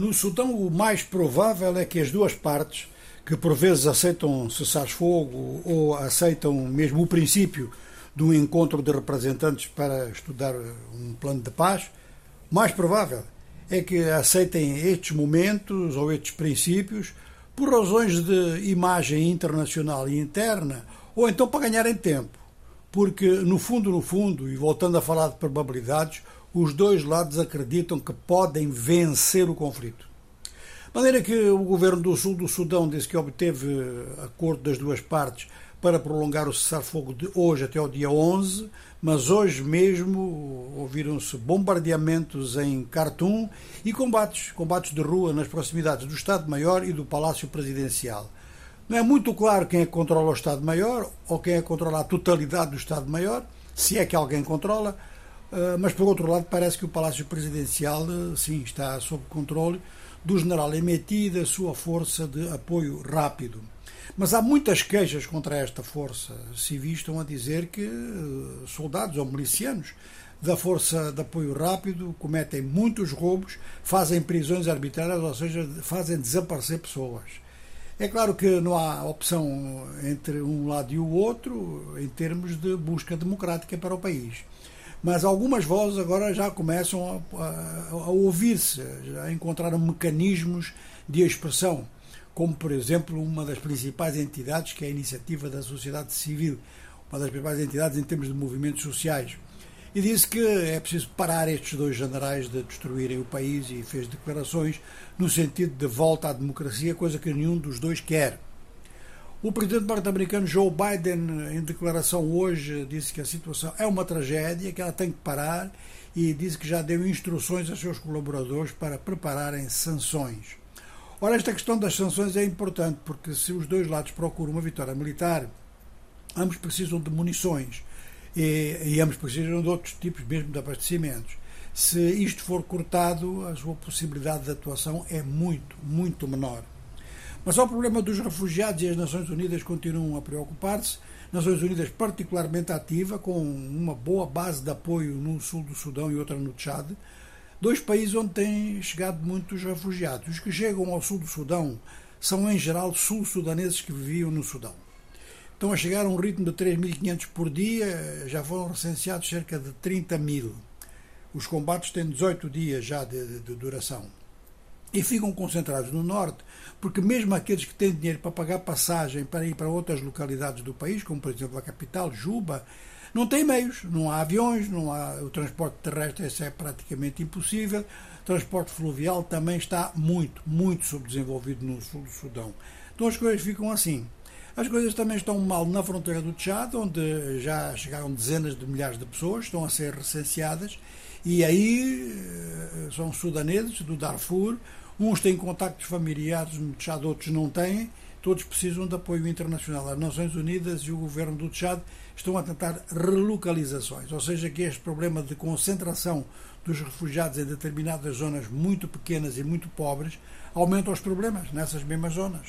No Sudão, o mais provável é que as duas partes, que por vezes aceitam cessar-fogo ou aceitam mesmo o princípio de um encontro de representantes para estudar um plano de paz, mais provável é que aceitem estes momentos ou estes princípios por razões de imagem internacional e interna ou então para ganharem tempo. Porque, no fundo, no fundo, e voltando a falar de probabilidades, os dois lados acreditam que podem vencer o conflito. De maneira que o governo do sul do Sudão disse que obteve acordo das duas partes para prolongar o cessar-fogo de hoje até o dia 11, mas hoje mesmo ouviram-se bombardeamentos em Khartoum e combates, combates de rua nas proximidades do Estado-Maior e do Palácio Presidencial. Não é muito claro quem é que controla o Estado-Maior ou quem é que controla a totalidade do Estado-Maior, se é que alguém controla, eh, mas por outro lado parece que o Palácio Presidencial eh, sim está sob controle do general Emeti e da sua força de apoio rápido. Mas há muitas queixas contra esta força. Civis estão a dizer que eh, soldados ou milicianos da Força de Apoio Rápido cometem muitos roubos, fazem prisões arbitrárias, ou seja, fazem desaparecer pessoas. É claro que não há opção entre um lado e o outro em termos de busca democrática para o país. Mas algumas vozes agora já começam a, a, a ouvir-se, já encontraram mecanismos de expressão como, por exemplo, uma das principais entidades, que é a Iniciativa da Sociedade Civil, uma das principais entidades em termos de movimentos sociais. E disse que é preciso parar estes dois generais de destruírem o país e fez declarações no sentido de volta à democracia, coisa que nenhum dos dois quer. O presidente norte-americano Joe Biden, em declaração hoje, disse que a situação é uma tragédia, que ela tem que parar e disse que já deu instruções aos seus colaboradores para prepararem sanções. Ora, esta questão das sanções é importante porque se os dois lados procuram uma vitória militar, ambos precisam de munições e, e ambos precisam de outros tipos mesmo de abastecimentos. Se isto for cortado, a sua possibilidade de atuação é muito, muito menor. Mas ao problema dos refugiados e as Nações Unidas continuam a preocupar-se. Nações Unidas particularmente ativa, com uma boa base de apoio no sul do Sudão e outra no Tchad, dois países onde têm chegado muitos refugiados. Os que chegam ao sul do Sudão são, em geral, sul-sudaneses que viviam no Sudão. Estão a chegar a um ritmo de 3.500 por dia, já foram recenseados cerca de 30 mil. Os combates têm 18 dias já de, de, de duração. E ficam concentrados no norte, porque mesmo aqueles que têm dinheiro para pagar passagem para ir para outras localidades do país, como por exemplo a capital, Juba, não tem meios, não há aviões, não há o transporte terrestre, isso é praticamente impossível. O transporte fluvial também está muito, muito subdesenvolvido no sul do Sudão. Então as coisas ficam assim. As coisas também estão mal na fronteira do Tchad, onde já chegaram dezenas de milhares de pessoas, estão a ser recenseadas, e aí eh, são sudaneses do Darfur, uns têm contactos familiares no Tchad, outros não têm, todos precisam de apoio internacional. As Nações Unidas e o governo do Tchad estão a tentar relocalizações, ou seja, que este problema de concentração dos refugiados em determinadas zonas muito pequenas e muito pobres aumenta os problemas nessas mesmas zonas.